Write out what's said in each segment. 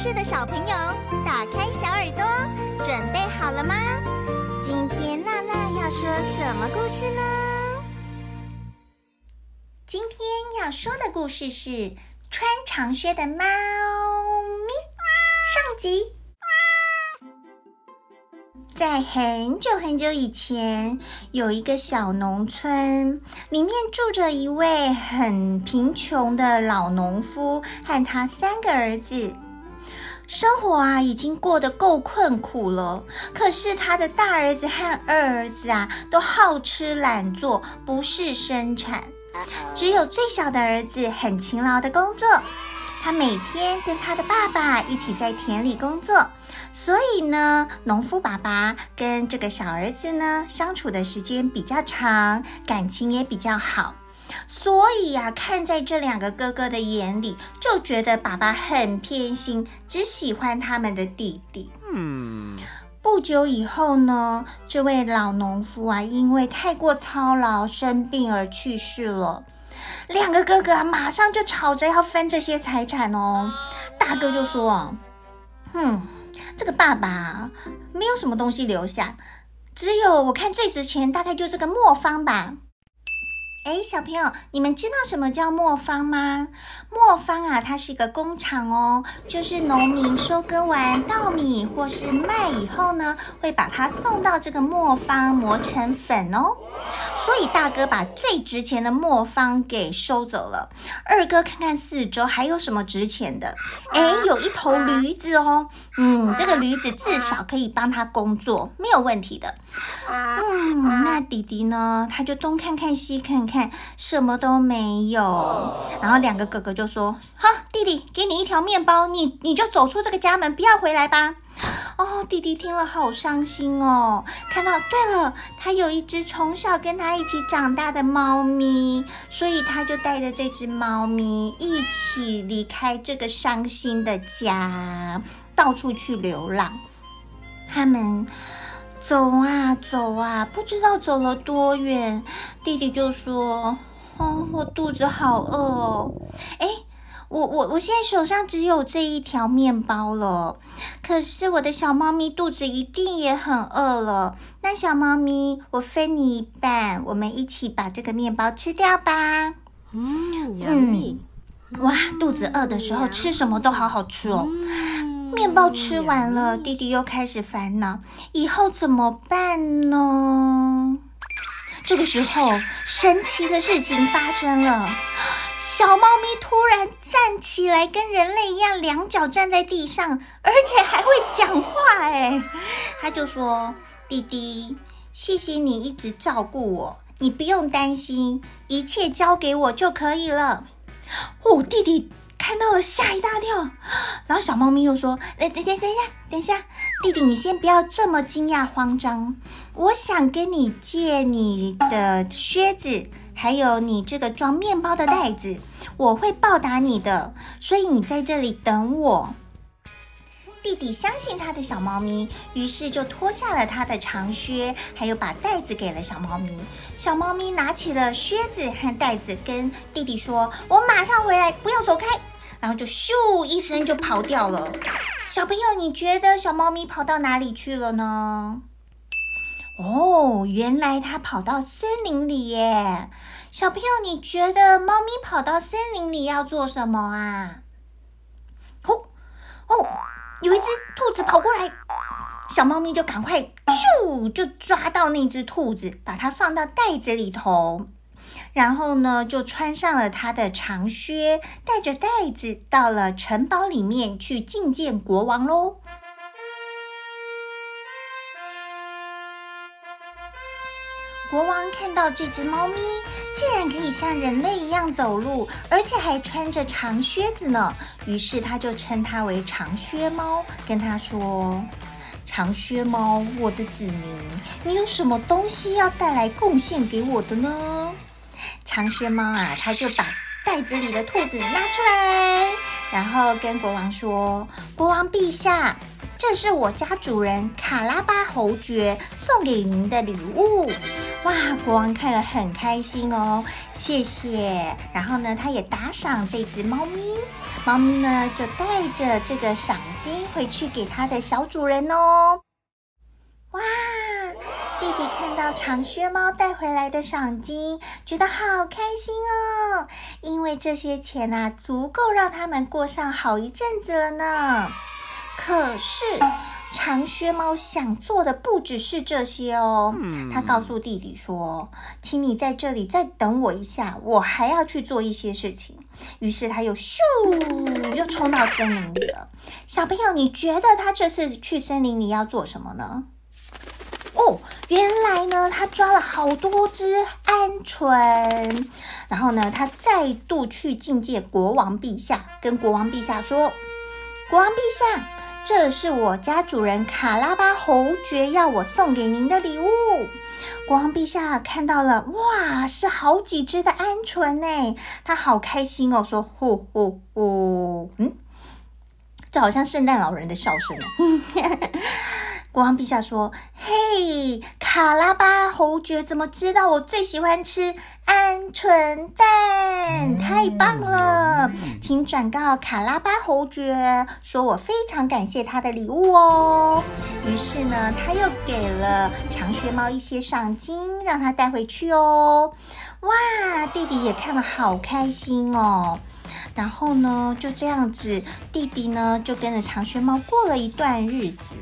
是的小朋友，打开小耳朵，准备好了吗？今天娜娜要说什么故事呢？今天要说的故事是穿长靴的猫咪。上集，在很久很久以前，有一个小农村，里面住着一位很贫穷的老农夫和他三个儿子。生活啊，已经过得够困苦了。可是他的大儿子和二儿子啊，都好吃懒做，不事生产。只有最小的儿子很勤劳的工作，他每天跟他的爸爸一起在田里工作。所以呢，农夫爸爸跟这个小儿子呢，相处的时间比较长，感情也比较好。所以呀、啊，看在这两个哥哥的眼里，就觉得爸爸很偏心，只喜欢他们的弟弟。嗯，不久以后呢，这位老农夫啊，因为太过操劳生病而去世了。两个哥哥啊，马上就吵着要分这些财产哦。大哥就说：“哼，这个爸爸没有什么东西留下，只有我看最值钱，大概就这个磨坊吧。”哎，小朋友，你们知道什么叫磨坊吗？磨坊啊，它是一个工厂哦，就是农民收割完稻米或是麦以后呢，会把它送到这个磨坊磨成粉哦。所以大哥把最值钱的磨坊给收走了。二哥看看四周还有什么值钱的？哎，有一头驴子哦，嗯，这个驴子至少可以帮他工作，没有问题的。嗯，那弟弟呢？他就东看看西看看，什么都没有。然后两个哥哥就说：“好，弟弟，给你一条面包，你你就走出这个家门，不要回来吧。”哦，弟弟听了好伤心哦。看到，对了，他有一只从小跟他一起长大的猫咪，所以他就带着这只猫咪一起离开这个伤心的家，到处去流浪。他们。走啊走啊，不知道走了多远，弟弟就说：“哦，我肚子好饿哦。哎，我我我现在手上只有这一条面包了，可是我的小猫咪肚子一定也很饿了。那小猫咪，我分你一半，我们一起把这个面包吃掉吧。”嗯，嗯，哇，肚子饿的时候吃什么都好好吃哦。面包吃完了，弟弟又开始烦恼，以后怎么办呢？这个时候，神奇的事情发生了，小猫咪突然站起来，跟人类一样，两脚站在地上，而且还会讲话。哎，他就说：“弟弟，谢谢你一直照顾我，你不用担心，一切交给我就可以了。”哦，弟弟。看到了，吓一大跳。然后小猫咪又说：“哎，等等，等一下，等一下，弟弟，你先不要这么惊讶慌张。我想跟你借你的靴子，还有你这个装面包的袋子，我会报答你的。所以你在这里等我。”弟弟相信他的小猫咪，于是就脱下了他的长靴，还有把袋子给了小猫咪。小猫咪拿起了靴子和袋子，跟弟弟说：“我马上回来，不要走开。”然后就咻一声就跑掉了。小朋友，你觉得小猫咪跑到哪里去了呢？哦，原来它跑到森林里耶。小朋友，你觉得猫咪跑到森林里要做什么啊？哦哦，有一只兔子跑过来，小猫咪就赶快咻就抓到那只兔子，把它放到袋子里头。然后呢，就穿上了他的长靴，带着袋子到了城堡里面去觐见国王喽。国王看到这只猫咪竟然可以像人类一样走路，而且还穿着长靴子呢，于是他就称它为长靴猫，跟他说：“长靴猫，我的子民，你有什么东西要带来贡献给我的呢？”长靴猫啊，他就把袋子里的兔子拿出来，然后跟国王说：“国王陛下。”这是我家主人卡拉巴侯爵送给您的礼物，哇！国王看了很开心哦，谢谢。然后呢，他也打赏这只猫咪，猫咪呢就带着这个赏金回去给他的小主人哦。哇！弟弟看到长靴猫带回来的赏金，觉得好开心哦，因为这些钱啊，足够让他们过上好一阵子了呢。可是，长靴猫想做的不只是这些哦。他告诉弟弟说：“请你在这里再等我一下，我还要去做一些事情。”于是他又咻，又冲到森林里了。小朋友，你觉得他这次去森林里要做什么呢？原来呢，他抓了好多只鹌鹑，然后呢，他再度去觐见国王陛下，跟国王陛下说：“国王陛下。”这是我家主人卡拉巴侯爵要我送给您的礼物。国王陛下看到了，哇，是好几只的鹌鹑呢，他好开心哦，说：“呼呼呼，嗯，这好像圣诞老人的笑声。”国王陛下说：“嘿，卡拉巴侯爵怎么知道我最喜欢吃鹌鹑蛋？太棒了！请转告卡拉巴侯爵，说我非常感谢他的礼物哦。”于是呢，他又给了长靴猫一些赏金，让他带回去哦。哇，弟弟也看了好开心哦。然后呢，就这样子，弟弟呢就跟着长靴猫过了一段日子。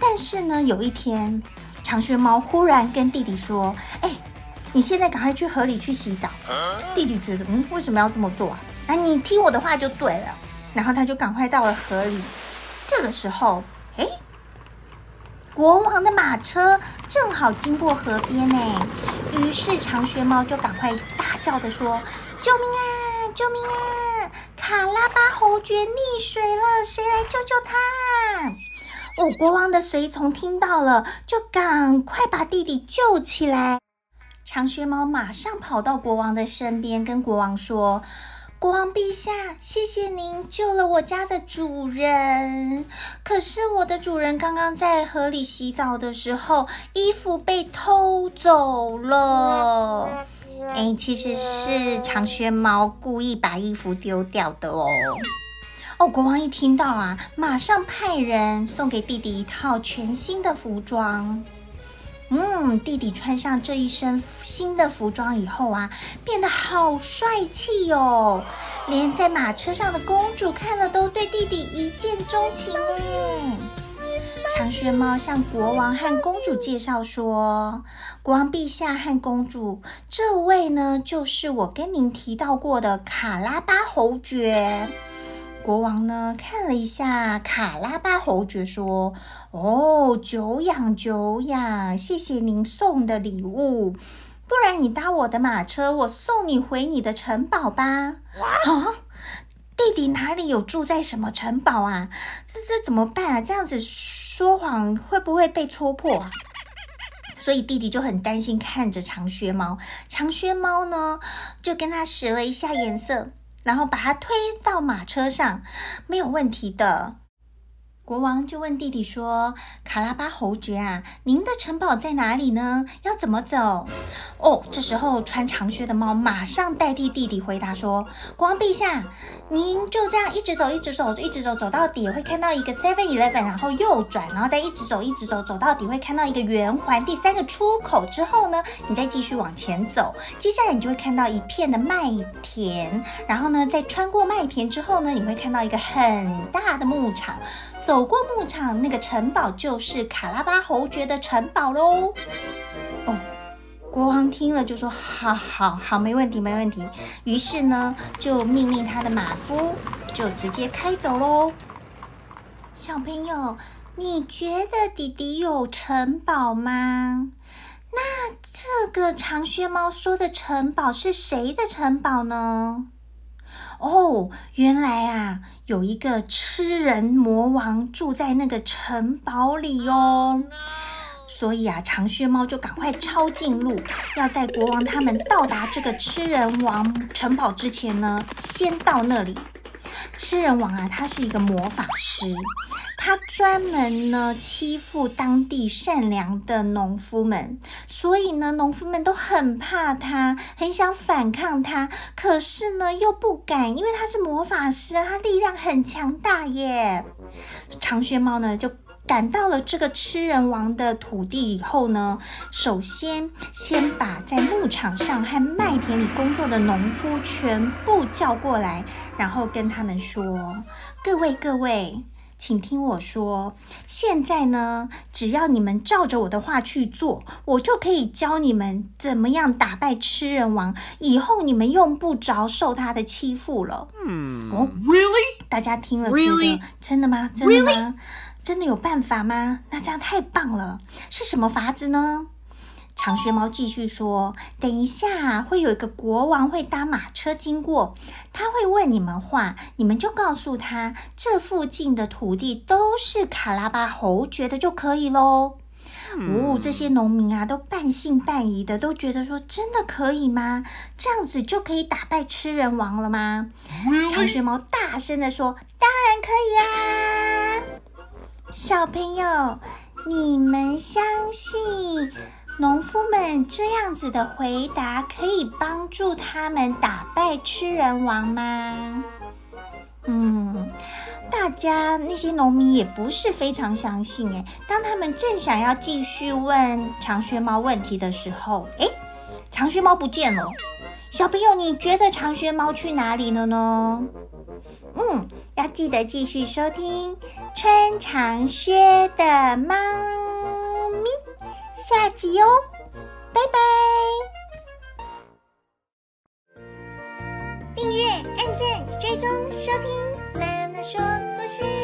但是呢，有一天，长靴猫忽然跟弟弟说：“哎，你现在赶快去河里去洗澡。”弟弟觉得，嗯，为什么要这么做啊？啊，你听我的话就对了。然后他就赶快到了河里。这个时候，哎，国王的马车正好经过河边呢。于是长靴猫就赶快大叫的说：“救命啊！救命啊！卡拉巴侯爵溺水了，谁来救救他？”哦，国王的随从听到了，就赶快把弟弟救起来。长靴猫马上跑到国王的身边，跟国王说：“国王陛下，谢谢您救了我家的主人。可是我的主人刚刚在河里洗澡的时候，衣服被偷走了。哎，其实是长靴猫故意把衣服丢掉的哦。”哦，国王一听到啊，马上派人送给弟弟一套全新的服装。嗯，弟弟穿上这一身新的服装以后啊，变得好帅气哟！连在马车上的公主看了都对弟弟一见钟情哎。长靴猫向国王和公主介绍说：“国王陛下和公主，这位呢，就是我跟您提到过的卡拉巴侯爵。”国王呢，看了一下卡拉巴侯爵，说：“哦，久仰久仰，谢谢您送的礼物。不然你搭我的马车，我送你回你的城堡吧。”啊，弟弟哪里有住在什么城堡啊？这这怎么办啊？这样子说谎会不会被戳破啊？所以弟弟就很担心，看着长靴猫。长靴猫呢，就跟他使了一下眼色。然后把他推到马车上，没有问题的。国王就问弟弟说：“卡拉巴侯爵啊，您的城堡在哪里呢？要怎么走？”哦，这时候穿长靴的猫马上代替弟弟回答说：“国王陛下，您就这样一直走，一直走，一直走，走到底会看到一个 Seven Eleven，然后右转，然后再一直走，一直走，走到底会看到一个圆环，第三个出口之后呢，你再继续往前走，接下来你就会看到一片的麦田，然后呢，再穿过麦田之后呢，你会看到一个很大的牧场。”走过牧场，那个城堡就是卡拉巴侯爵的城堡喽。哦，国王听了就说：“好好好，没问题，没问题。”于是呢，就命令他的马夫就直接开走喽。小朋友，你觉得弟弟有城堡吗？那这个长靴猫说的城堡是谁的城堡呢？哦，原来啊，有一个吃人魔王住在那个城堡里哦。所以啊，长靴猫就赶快抄近路，要在国王他们到达这个吃人王城堡之前呢，先到那里。吃人王啊，他是一个魔法师，他专门呢欺负当地善良的农夫们，所以呢，农夫们都很怕他，很想反抗他，可是呢又不敢，因为他是魔法师，他力量很强大耶。长靴猫呢就。赶到了这个吃人王的土地以后呢，首先先把在牧场上和麦田里工作的农夫全部叫过来，然后跟他们说：“各位各位，请听我说，现在呢，只要你们照着我的话去做，我就可以教你们怎么样打败吃人王，以后你们用不着受他的欺负了。”嗯，哦，Really？大家听了觉得?真的吗？真的吗？Really? 真的有办法吗？那这样太棒了！是什么法子呢？长靴猫继续说：“等一下，会有一个国王会搭马车经过，他会问你们话，你们就告诉他，这附近的土地都是卡拉巴侯爵的就可以喽。”嗯、哦，这些农民啊，都半信半疑的，都觉得说：“真的可以吗？这样子就可以打败吃人王了吗？”长靴猫大声的说：“当然可以啊！”小朋友，你们相信农夫们这样子的回答可以帮助他们打败吃人王吗？嗯，大家那些农民也不是非常相信诶。当他们正想要继续问长靴猫问题的时候，诶，长靴猫不见了。小朋友，你觉得长靴猫去哪里了呢？嗯，要记得继续收听穿长靴的猫咪下集哦，拜拜！订阅、按键、追踪、收听，妈妈说故事。